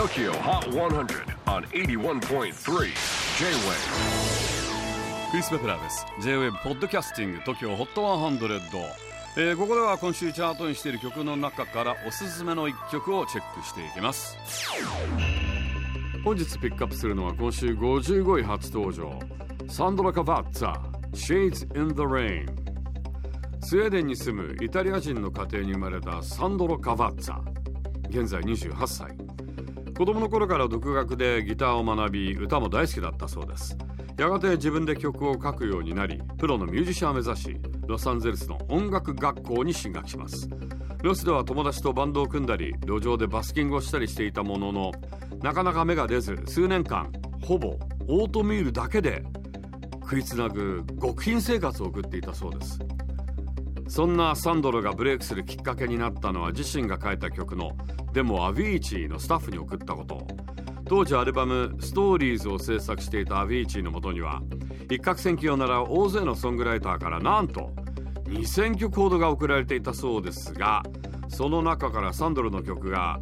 TOKYO HOT 100 on 81.3 J-WAVE クリス・ベプラーです。J-WAVE ポッドキャスティング TOKYO HOT 100、えー、ここでは今週チャートにしている曲の中からおすすめの一曲をチェックしていきます。本日ピックアップするのは今週55位初登場。サンドラ・カバッツァ Shades in the Rain スウェーデンに住むイタリア人の家庭に生まれたサンドロ・カバッツァ現在28歳。子供の頃から独学でギターを学び歌も大好きだったそうです。やがて自分で曲を書くようになりプロのミュージシャンを目指しロサンゼルスの音楽学校に進学します。ロスでは友達とバンドを組んだり路上でバスキングをしたりしていたもののなかなか芽が出ず数年間ほぼオートミールだけで食いつなぐ極貧生活を送っていたそうです。そんなサンドロがブレイクするきっかけになったのは自身が書いた曲のでもアビーチーのスタッフに送ったこと。当時アルバム「ストーリーズを制作していたアビーチーのもとには一攫千金を習う大勢のソングライターからなんと2000曲ほどが送られていたそうですがその中からサンドロの曲が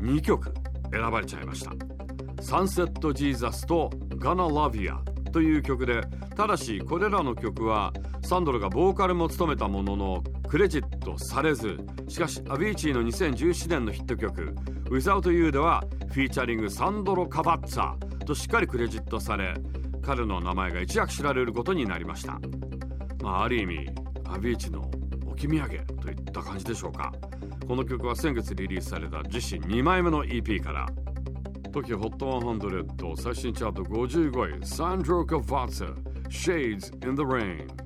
2曲選ばれちゃいました「サンセット・ジーザス」と「ガナ・ラビア」という曲でただしこれらの曲はサンドロがボーカルも務めたもののクレジットされずしかしアビーチーの2017年のヒット曲「Without You」ではフィーチャリングサンドロ・カバッツァとしっかりクレジットされ彼の名前が一躍知られることになりました。まあある意味アビーチの置き土産といった感じでしょうか。この曲は先月リリースされた自身2枚目の EP から。TOKIOHOT100 最新チャート55位サンドロ・カバッツァ Shades in the Rain